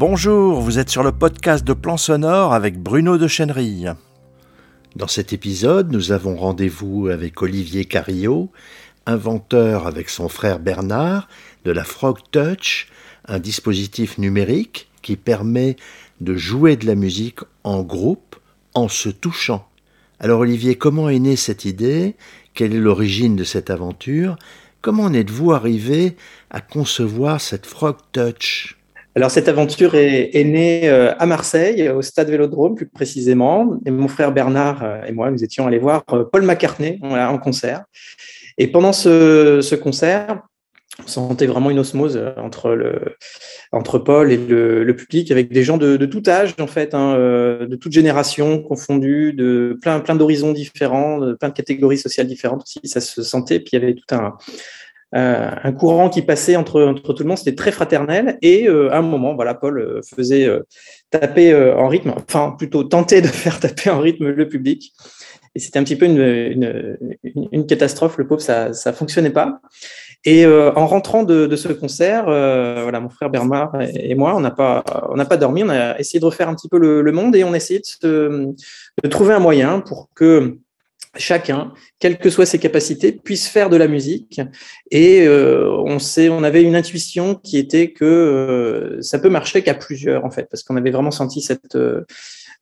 Bonjour, vous êtes sur le podcast de Plan Sonore avec Bruno de Chenerille. Dans cet épisode, nous avons rendez-vous avec Olivier Carillot, inventeur avec son frère Bernard de la Frog Touch, un dispositif numérique qui permet de jouer de la musique en groupe en se touchant. Alors Olivier, comment est née cette idée? Quelle est l'origine de cette aventure? Comment en êtes-vous arrivé à concevoir cette Frog Touch? Alors cette aventure est, née euh, à Marseille, au stade Vélodrome plus précisément. Et mon frère Bernard euh, et moi, nous étions allés voir euh, Paul McCartney en concert. Et pendant ce, concert, on sentait vraiment une osmose entre, entre Paul et le, public, avec des gens de, tout âge, en fait, hein, de toute génération confondue, de plein, plein d'horizons différents, de plein de catégories sociales différentes aussi. Ça se sentait. Puis il y avait tout un, euh, un courant qui passait entre, entre tout le monde, c'était très fraternel. Et euh, à un moment, voilà, Paul euh, faisait taper en rythme, enfin plutôt tenter de faire taper en rythme le public. Et c'était un petit peu une, une, une, catastrophe. Le pauvre, ça ça fonctionnait pas. Et en rentrant de, de ce concert, voilà, mon frère Bernard et, moi, on n'a pas on n'a pas dormi. On a essayé de refaire un petit peu le, le monde et on a essayé de, de trouver un moyen pour que chacun, quelles que soient ses capacités, puisse faire de la musique. Et euh, on sait, on avait une intuition qui était que euh, ça peut marcher qu'à plusieurs en fait, parce qu'on avait vraiment senti cette, euh,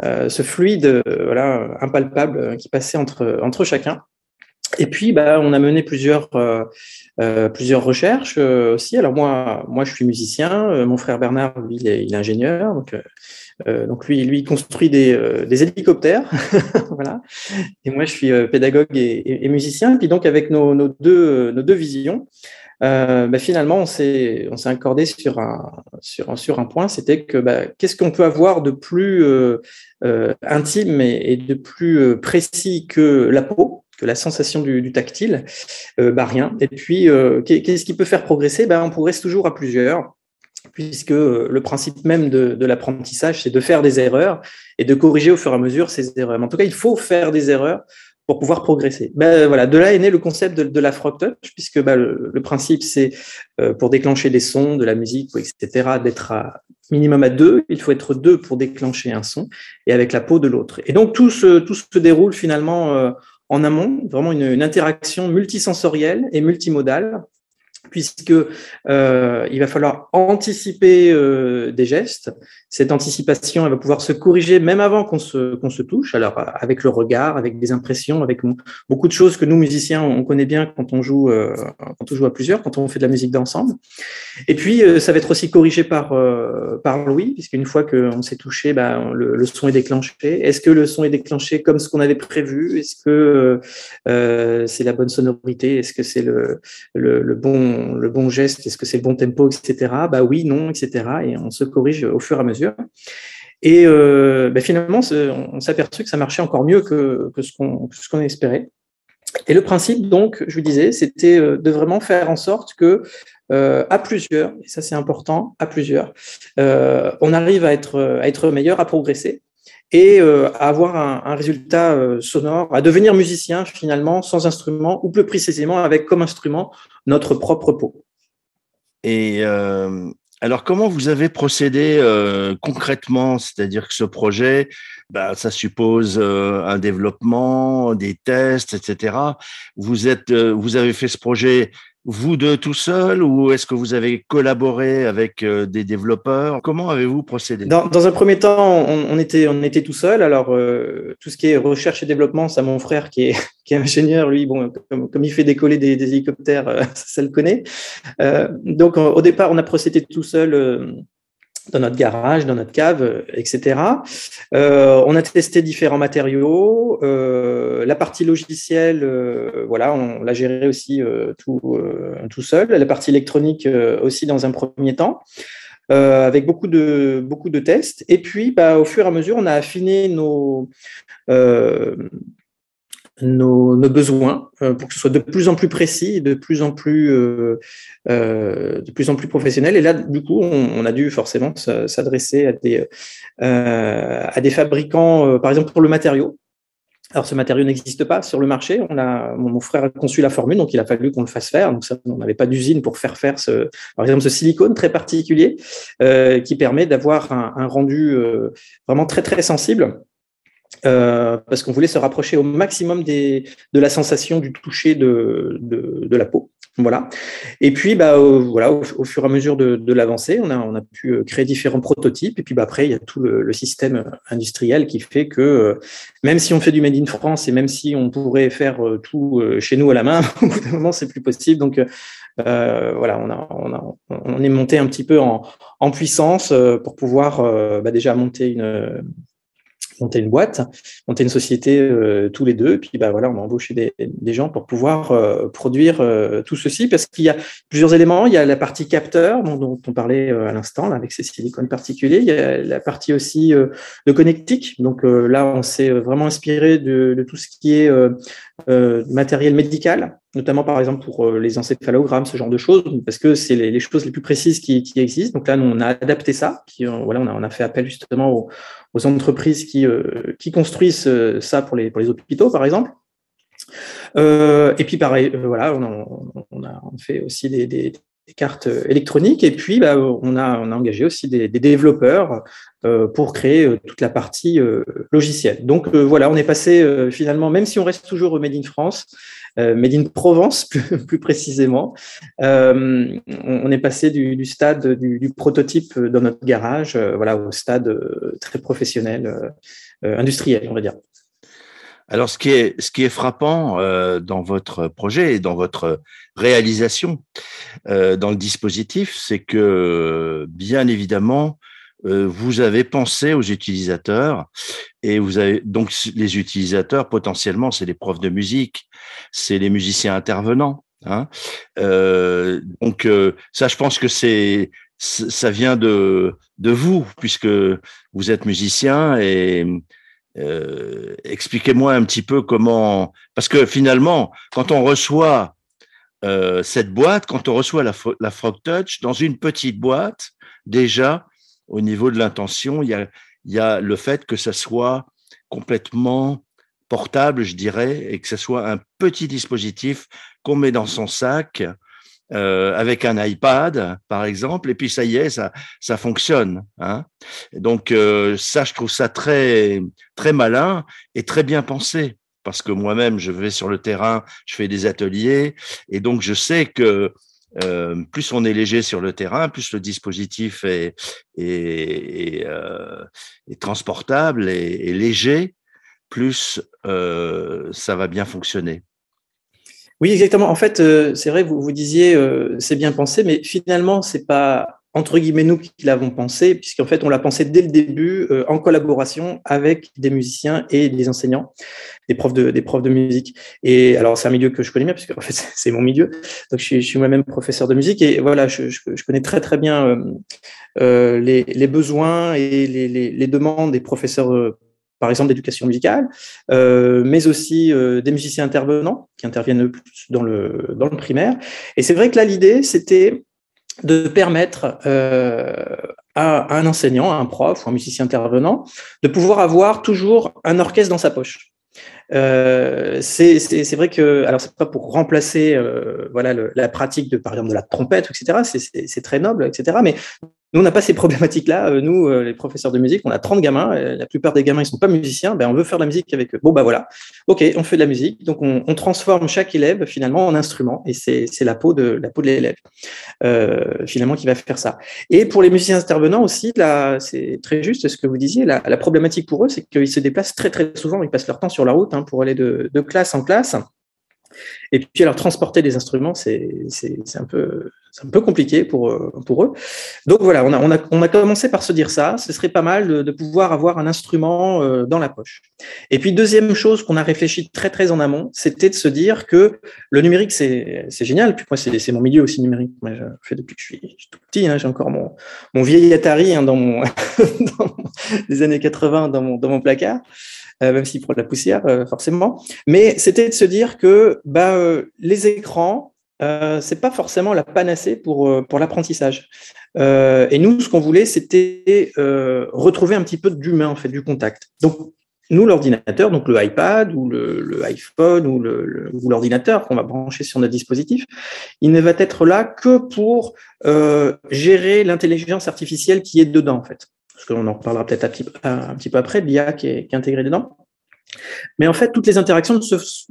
ce fluide, voilà, impalpable qui passait entre entre chacun. Et puis, bah, on a mené plusieurs, plusieurs recherches aussi. Alors moi, moi, je suis musicien. mon frère Bernard, lui, il est, il est ingénieur. Donc, euh, donc lui, lui construit des, euh, des hélicoptères, voilà. Et moi, je suis euh, pédagogue et, et, musicien. Puis donc, avec nos, nos deux, nos deux visions, euh, bah, finalement, on s'est accordé sur un sur sur un point, c'était que bah, qu'est-ce qu'on peut avoir de plus euh, intime et, et, de plus précis que la peau, que la sensation du, tactile, bah rien. Et puis, qu'est-ce qui peut faire progresser? Bah, on progresse toujours à plusieurs puisque le principe même de, l'apprentissage, c'est de faire des erreurs et de corriger au fur et à mesure ces erreurs. Mais en tout cas, il faut faire des erreurs pour pouvoir progresser. Ben, voilà, de là est né le concept de, la frog touch, puisque ben, le, principe, c'est euh, pour déclencher des sons, de la musique, etc., d'être à minimum à deux. Il faut être deux pour déclencher un son, et avec la peau de l'autre. Et donc, tout se, tout déroule finalement euh, en amont, vraiment une, interaction multisensorielle et multimodale puisque euh, il va falloir anticiper euh, des gestes. Cette anticipation, elle va pouvoir se corriger même avant qu'on se, se touche. Alors avec le regard, avec des impressions, avec beaucoup de choses que nous musiciens on connaît bien quand on joue, euh, quand on joue à plusieurs, quand on fait de la musique d'ensemble. Et puis ça va être aussi corrigé par par Louis, puisqu'une fois qu'on s'est touché, bah, le, son est déclenché. Est-ce que le son est déclenché comme ce qu'on avait prévu? Est-ce que c'est la bonne sonorité? Est-ce que c'est le, le bon le bon geste, est-ce que c'est le bon tempo, etc. Bah oui, non, etc. Et on se corrige au fur et à mesure. Et euh, bah finalement, on s'est que ça marchait encore mieux que, ce qu'on espérait. Et le principe, donc, je vous disais, c'était euh, de vraiment faire en sorte que euh, à plusieurs, et ça c'est important, à plusieurs, on arrive à être, à être meilleur, à progresser et à avoir un, résultat sonore, à devenir musicien finalement sans instrument, ou plus précisément avec comme instrument notre propre peau. Et euh, alors, comment vous avez procédé euh, concrètement? C'est-à-dire que ce projet, bah, ça suppose euh, un développement, des tests, etc. Vous êtes, vous avez fait ce projet vous deux tout seul ou est-ce que vous avez collaboré avec euh, des développeurs? Comment avez-vous procédé? Dans, dans, un premier temps, on, était, on était tout seul. Alors, euh, tout ce qui est recherche et développement, c'est mon frère qui est, qui est ingénieur. Lui, bon, comme, comme il fait décoller des, des hélicoptères, euh, ça, le connaît. donc, au départ, on a procédé tout seul dans notre garage, dans notre cave, euh, etc. Euh, on a testé différents matériaux. Euh, la partie logicielle, voilà, on l'a géré aussi tout, tout seul. La partie électronique aussi dans un premier temps. avec beaucoup de beaucoup de tests et puis bah, au fur et à mesure on a affiné nos nos, besoins euh, pour que ce soit de plus en plus précis, de plus en plus, euh, euh, de plus en plus professionnel. Et là, du coup, on, a dû forcément s'adresser à des, à des fabricants, par exemple pour le matériau. Alors, ce matériau n'existe pas sur le marché. On a, mon, frère a conçu la formule, donc il a fallu qu'on le fasse faire. Donc, ça, on n'avait pas d'usine pour faire faire ce, par exemple, ce silicone très particulier euh, qui permet d'avoir un, rendu euh, vraiment très très sensible. Euh, parce qu'on voulait se rapprocher au maximum des, de la sensation du toucher de, la peau. Voilà. Et puis, bah, au, voilà, au, fur et à mesure de, l'avancée, on a, pu euh, créer différents prototypes. Et puis, bah, après, il y a tout le, système industriel qui fait que euh, même si on fait du made in France et même si on pourrait faire tout chez nous à la main, au bout d'un moment, c'est plus possible. Donc, voilà, on, est monté un petit peu en, en puissance pour pouvoir bah, déjà monter une monter une boîte, monter une société euh, tous les deux, puis bah voilà, on a embauché des, des gens pour pouvoir euh, produire euh, tout ceci, parce qu'il y a plusieurs éléments. Il y a la partie capteur dont, on parlait à l'instant, avec ces silicones particuliers. Il y a la partie aussi de connectique. Donc là, on s'est vraiment inspiré de, de, tout ce qui est matériel médical, notamment par exemple pour les encéphalogrammes, ce genre de choses, parce que c'est les, choses les plus précises qui, existent. Donc là, on a adapté ça. Qui, voilà, on a, fait appel justement aux, entreprises qui, euh, construisent euh, ça pour les, hôpitaux, par exemple. Euh, et puis pareil, voilà, on, a fait aussi des, cartes électroniques et puis bah, on, a, engagé aussi des, développeurs euh, pour créer toute la partie euh, logicielle. Donc voilà, on est passé finalement, même si on reste toujours au Made in France, euh, Made in Provence plus, précisément. Euh, on, est passé du, stade du, prototype dans notre garage, euh, voilà, au stade très professionnel, industriel, on va dire. Alors, ce qui est, frappant dans votre projet et dans votre réalisation dans le dispositif, c'est que, bien évidemment, vous avez pensé aux utilisateurs et vous avez donc les utilisateurs potentiellement c'est les profs de musique, c'est les musiciens intervenants. Hein. Euh, donc euh, ça, je pense que c'est ça vient de de vous puisque vous êtes musicien et euh, expliquez-moi un petit peu comment parce que finalement quand on reçoit euh, cette boîte, quand on reçoit la, la Frog Touch dans une petite boîte, déjà au niveau de l'intention, il y a, le fait que ça soit complètement portable, je dirais, et que ce soit un petit dispositif qu'on met dans son sac euh, avec un iPad, par exemple, et puis ça y est, ça, ça fonctionne. Hein. Donc euh, ça, je trouve ça très, très malin et très bien pensé, parce que moi-même, je vais sur le terrain, je fais des ateliers, et donc je sais que euh, plus on est léger sur le terrain, plus le dispositif est, euh, transportable et, léger, plus euh, ça va bien fonctionner. Oui, exactement. En fait, c'est vrai, vous, vous disiez, c'est bien pensé, mais finalement, c'est pas entre guillemets nous qui l'avons pensé, puisqu'en fait on l'a pensé dès le début euh, en collaboration avec des musiciens et des enseignants, des profs de des profs de musique. Et alors c'est un milieu que je connais bien puisque en fait c'est mon milieu. Donc je suis, suis moi-même professeur de musique et voilà je, je, connais très très bien euh, euh, les, les, besoins et les, les, les, demandes des professeurs. Euh, par exemple d'éducation musicale, mais aussi des musiciens intervenants qui interviennent plus dans le, dans le primaire. Et c'est vrai que là, l'idée, c'était de permettre euh, à, un enseignant, à un prof ou un musicien intervenant de pouvoir avoir toujours un orchestre dans sa poche. Euh, c'est vrai que, alors c'est pas pour remplacer euh, voilà le, la pratique de par exemple de la trompette, etc. C'est très noble, etc. Mais nous, on n'a pas ces problématiques-là. Euh, nous, euh, les professeurs de musique, on a 30 gamins. Euh, la plupart des gamins, ils sont pas musiciens. Ben, on veut faire de la musique avec eux. Bon, bah voilà. OK, on fait de la musique. Donc, on, transforme chaque élève finalement en instrument. Et c'est la peau de l'élève finalement qui va faire ça. Et pour les musiciens intervenants aussi, c'est très juste ce que vous disiez. La, problématique pour eux, c'est qu'ils se déplacent très très souvent. Ils passent leur temps sur la route hein, pour aller de classe en classe. Et puis alors transporter des instruments, c'est un peu un peu compliqué pour, euh, pour eux. Donc voilà, on a, on, a, on a commencé par se dire ça. Ce serait pas mal de, pouvoir avoir un instrument euh, dans la poche. Et puis deuxième chose qu'on a réfléchi très très en amont, c'était de se dire que le numérique c'est génial. Puis moi c'est mon milieu aussi numérique. Moi, je fais depuis que je suis, tout petit. Hein, J'ai encore mon, mon vieil Atari hein, dans mon des années 80 dans mon dans mon placard. Euh, même s'il prend de la poussière, euh, forcément. Mais c'était de se dire que bah, euh, les écrans, euh, c'est pas forcément la panacée pour, l'apprentissage. et nous, ce qu'on voulait, c'était retrouver un petit peu d'humain, en fait, du contact. Donc, nous, l'ordinateur, donc le iPad ou le, iPhone ou l'ordinateur qu'on va brancher sur notre dispositif, il ne va être là que pour gérer l'intelligence artificielle qui est dedans, en fait. Parce qu'on en reparlera peut-être un, petit peu après, l'IA qui est, intégrée dedans. Mais en fait, toutes les interactions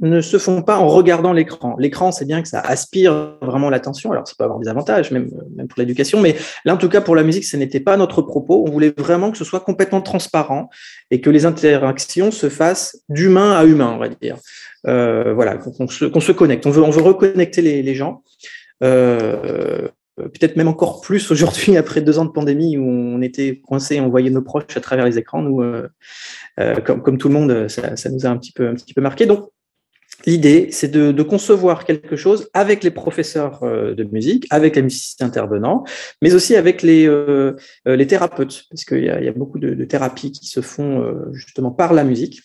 ne se, font pas en regardant l'écran. L'écran, c'est bien que ça aspire vraiment l'attention. Alors, ça peut avoir des avantages, même, même pour l'éducation. Mais là, en tout cas, pour la musique, ce n'était pas notre propos. On voulait vraiment que ce soit complètement transparent et que les interactions se fassent d'humain à humain, on va dire. Euh, voilà, qu'on se, connecte. On veut, on veut reconnecter les, gens. Euh, peut-être même encore plus aujourd'hui après deux ans de pandémie où on était coincé, on voyait nos proches à travers les écrans. Nous, euh, euh, comme, tout le monde, ça, nous a un petit peu, marqué. Donc, l'idée, c'est de, concevoir quelque chose avec les professeurs de musique, avec les musiciens intervenants, mais aussi avec les, thérapeutes, parce qu'il y, a beaucoup de, thérapies qui se font justement par la musique.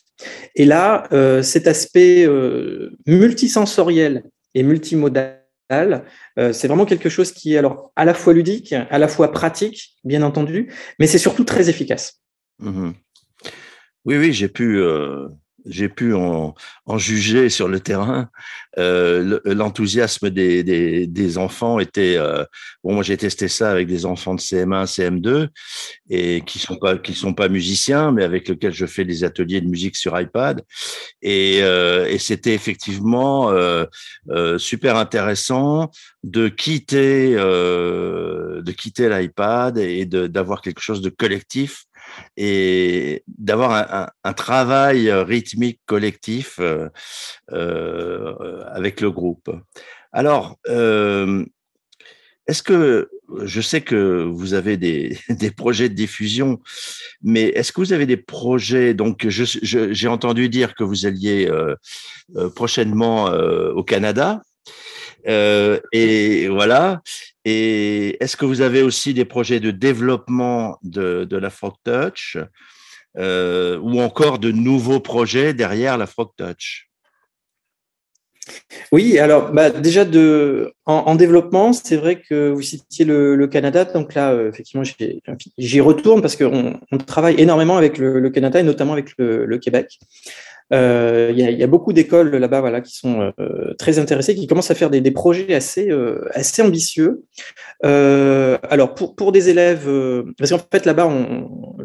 Et là, cet aspect multisensoriel et multimodal euh, c'est vraiment quelque chose qui est alors à la fois ludique, à la fois pratique, bien entendu, mais c'est surtout très efficace. Mmh oui, oui, j'ai pu euh, j'ai pu en, juger sur le terrain. Euh, l'enthousiasme des, des, enfants était euh, bon. Moi, j'ai testé ça avec des enfants de CM1, CM2 et qui sont pas qui sont pas musiciens, mais avec lesquels je fais des ateliers de musique sur iPad. Et, euh, et c'était effectivement super intéressant de quitter de quitter l'iPad et d'avoir quelque chose de collectif et d'avoir un, travail euh, rythmique collectif euh, euh, avec le groupe. Alors, est-ce que je sais que vous avez des, projets de diffusion, mais est-ce que vous avez des projets Donc, j'ai entendu dire que vous alliez prochainement au Canada. Et voilà. Et est-ce que vous avez aussi des projets de développement de, la Frog Touch euh, ou encore de nouveaux projets derrière la Frog Touch? Oui, alors bah, déjà en, développement, c'est vrai que vous citiez le, Canada, donc là, euh, effectivement, j'y retourne parce qu'on on travaille énormément avec le, Canada et notamment avec le, Québec. Euh, il y, a beaucoup d'écoles là-bas voilà, qui sont euh, très intéressées, qui commencent à faire des, projets assez, euh, assez ambitieux. alors, pour, pour des élèves, parce qu'en fait, là-bas,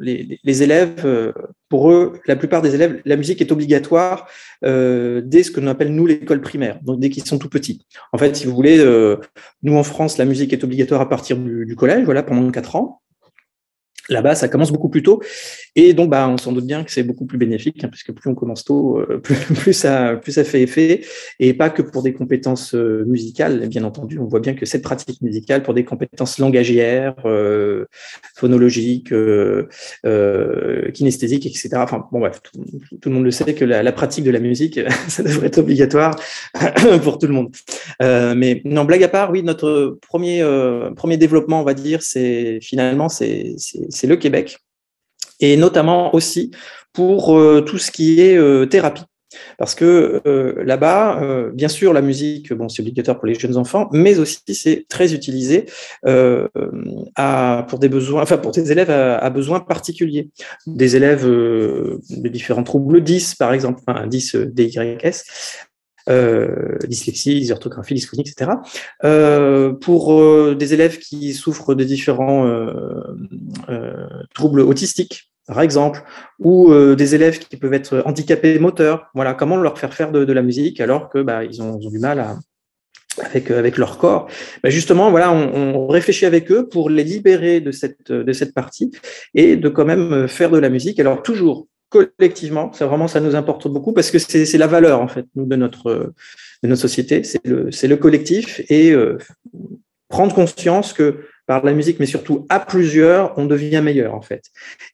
les, les, élèves, pour eux, la plupart des élèves, la musique est obligatoire dès ce que l'on appelle, nous, l'école primaire, donc dès qu'ils sont tout petits. En fait, si vous voulez, nous, en France, la musique est obligatoire à partir du, du collège, voilà, pendant quatre ans. Là-bas, ça commence beaucoup plus tôt. Et donc, bah, on s'en doute bien que c'est beaucoup plus bénéfique, hein, puisque plus on commence tôt, euh, plus, ça, fait effet. Et pas que pour des compétences euh, musicales, bien entendu. On voit bien que cette pratique musicale, pour des compétences langagières, euh, phonologiques, kinesthésiques, etc. Enfin, bon, bref, tout, le monde le sait que la, la, pratique de la musique, ça devrait être obligatoire pour tout le monde. mais non, blague à part, oui, notre premier, premier développement, on va dire, c'est finalement, c'est le Québec et notamment aussi pour euh, tout ce qui est euh, thérapie. Parce que euh, là-bas, bien sûr, la musique, bon, c'est obligatoire pour les jeunes enfants, mais aussi c'est très utilisé pour des besoins, enfin pour des élèves à, besoins particuliers, des élèves de différents troubles 10 par exemple, enfin 10 DYS, euh, dyslexie, dysorthographie, dysphonie, etc. Euh, pour des élèves qui souffrent de différents troubles autistiques, par exemple, ou euh, des élèves qui peuvent être handicapés moteurs. Voilà, comment leur faire faire de, la musique alors que bah, ils, ont, du mal avec, euh, avec leur corps. Bah, justement, voilà, on, réfléchit avec eux pour les libérer de cette, de cette partie et de quand même faire de la musique. Alors toujours collectivement, ça vraiment ça nous importe beaucoup parce que c'est la valeur en fait de notre de notre société, c'est le le collectif et euh, prendre conscience que par la musique, mais surtout à plusieurs, on devient meilleur en fait.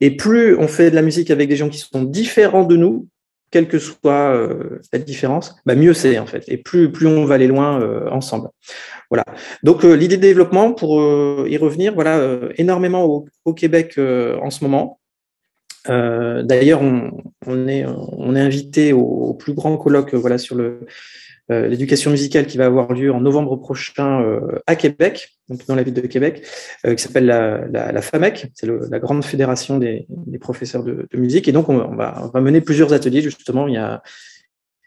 Et plus on fait de la musique avec des gens qui sont différents de nous, quelle que soit euh, cette différence, bah mieux c'est en fait. Et plus plus on va aller loin euh, ensemble. Voilà. Donc euh, l'idée de développement, pour y revenir, voilà, énormément au, Québec en ce moment. D'ailleurs, on, est invité au, plus grand colloque voilà sur le l'éducation musicale qui va avoir lieu en novembre prochain à Québec, dans la ville de Québec, qui s'appelle la, FAMEC, c'est la grande fédération des, professeurs de, musique. Et donc, on, va, mener plusieurs ateliers, justement. Il y a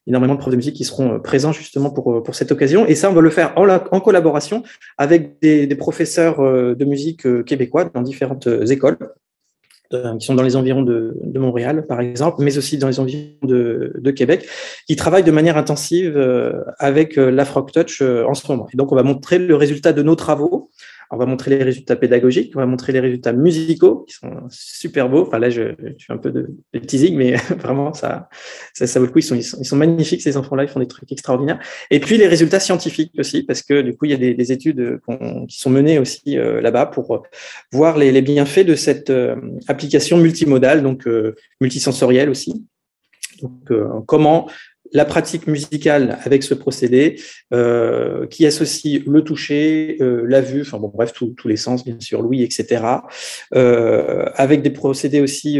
énormément de profs de musique qui seront présents justement pour, cette occasion. Et ça, on va le faire en, collaboration avec des professeurs de musique québécois dans différentes écoles. Euh, qui sont dans les environs de, Montréal, par exemple, mais aussi dans les environs de, Québec, qui travaillent de manière intensive euh, avec euh, la en ce moment. Et donc, on va montrer le résultat de nos travaux on va montrer les résultats pédagogiques, on va montrer les résultats musicaux qui sont super beaux. Enfin là, je, fais un peu de, teasing, mais vraiment, ça, ça, vaut le coup. Ils sont, magnifiques, ces enfants-là, ils font des trucs extraordinaires. Et puis les résultats scientifiques aussi, parce que du coup, il y a des, études qui sont menées aussi euh, là-bas pour voir les, bienfaits de cette euh, application multimodale, donc euh, multisensorielle aussi. Donc, comment la pratique musicale avec ce procédé euh, qui associe le toucher, euh, la vue, enfin bon bref tous les sens bien sûr, l'ouïe, etc. Euh, avec des procédés aussi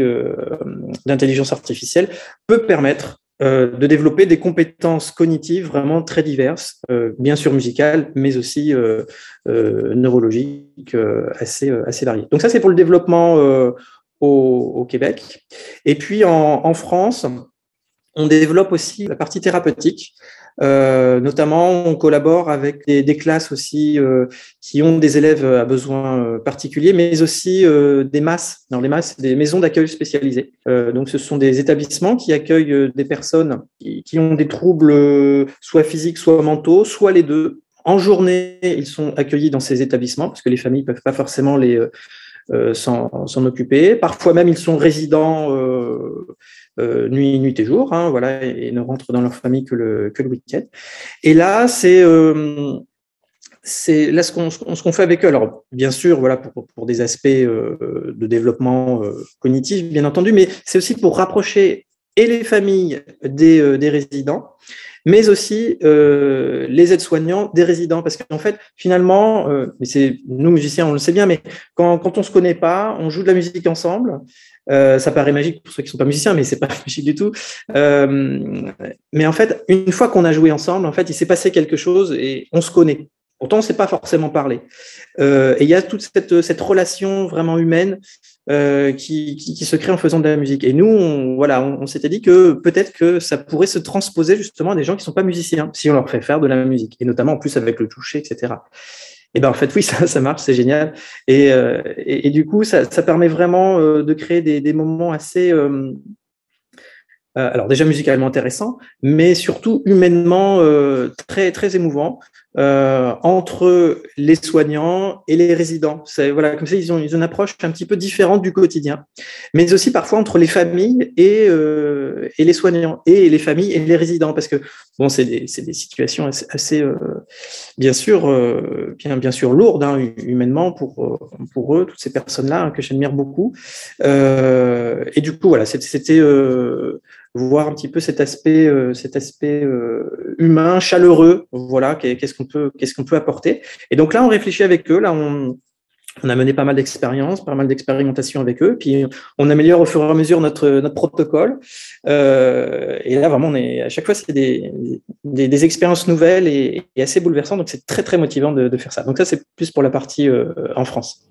d'intelligence artificielle peut permettre de développer des compétences cognitives vraiment très diverses, bien sûr musicales, mais aussi neurologiques assez variées. Donc ça c'est pour le développement au, Québec. Et puis en France, on développe aussi la partie thérapeutique. Euh, notamment, on collabore avec des, classes aussi euh, qui ont des élèves à besoins euh, particuliers, mais aussi des masses. Dans les masses, des maisons d'accueil spécialisées. donc, ce sont des établissements qui accueillent des personnes qui, ont des troubles soit physiques, soit mentaux, soit les deux. En journée, ils sont accueillis dans ces établissements parce que les familles peuvent pas forcément les s'en occuper. Parfois même, ils sont résidents euh, nuit, nuit et jour, hein, voilà, et, ne rentrent dans leur famille que le, que le week-end. Et là, c'est euh, c'est là ce qu'on ce qu'on fait avec eux. Alors, bien sûr, voilà, pour, pour des aspects euh, de développement cognitif, bien entendu, mais c'est aussi pour rapprocher et les familles des, des résidents, mais aussi euh, les aides-soignants des résidents. Parce qu'en fait, finalement, euh, c'est nous musiciens, on le sait bien, mais quand, quand on se connaît pas, on joue de la musique ensemble. Euh, ça paraît magique pour ceux qui sont pas musiciens, mais c'est pas magique du tout. Euh, mais en fait, une fois qu'on a joué ensemble, en fait, il s'est passé quelque chose et on se connaît. Pourtant, on ne sait pas forcément parler. Euh, et il y a toute cette, relation vraiment humaine euh, qui, se crée en faisant de la musique. Et nous, on, voilà, on, s'était dit que peut-être que ça pourrait se transposer justement à des gens qui sont pas musiciens, si on leur fait faire de la musique, et notamment en plus avec le toucher, etc. Et ben en fait oui ça, marche c'est génial et, euh, du coup ça, permet vraiment de créer des, moments assez alors déjà musicalement intéressant, mais surtout humainement très très émouvant euh, entre les soignants et les résidents. Voilà comme ça ils ont, une approche un petit peu différente du quotidien, mais aussi parfois entre les familles et et les soignants et les familles et les résidents parce que bon c'est des des situations assez, assez bien sûr bien bien sûr lourdes hein, humainement pour pour eux toutes ces personnes là hein, que j'admire beaucoup et du coup voilà c'était voir un petit peu cet aspect, euh, cet aspect euh, humain, chaleureux. Voilà, qu'est-ce qu'on peut, qu'est-ce qu'on peut apporter. Et donc là, on réfléchit avec eux. Là, on, a mené pas mal d'expériences, pas mal d'expérimentations avec eux, puis on améliore au fur et à mesure notre, notre protocole. Euh, et là, vraiment, on est, à chaque fois, c'est des, des, expériences nouvelles et, assez bouleversantes, donc c'est très, très motivant de, faire ça. Donc ça, c'est plus pour la partie en France.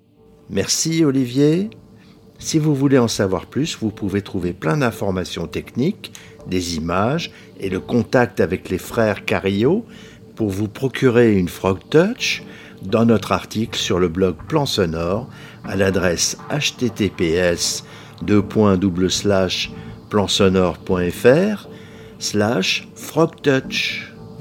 Merci Olivier. Si vous voulez en savoir plus, vous pouvez trouver plein d'informations techniques, des images et le contact avec les frères Carillo pour vous procurer une Frog Touch dans notre article sur le blog Plan Sonore à l'adresse https plansonore.fr slash frogtouch.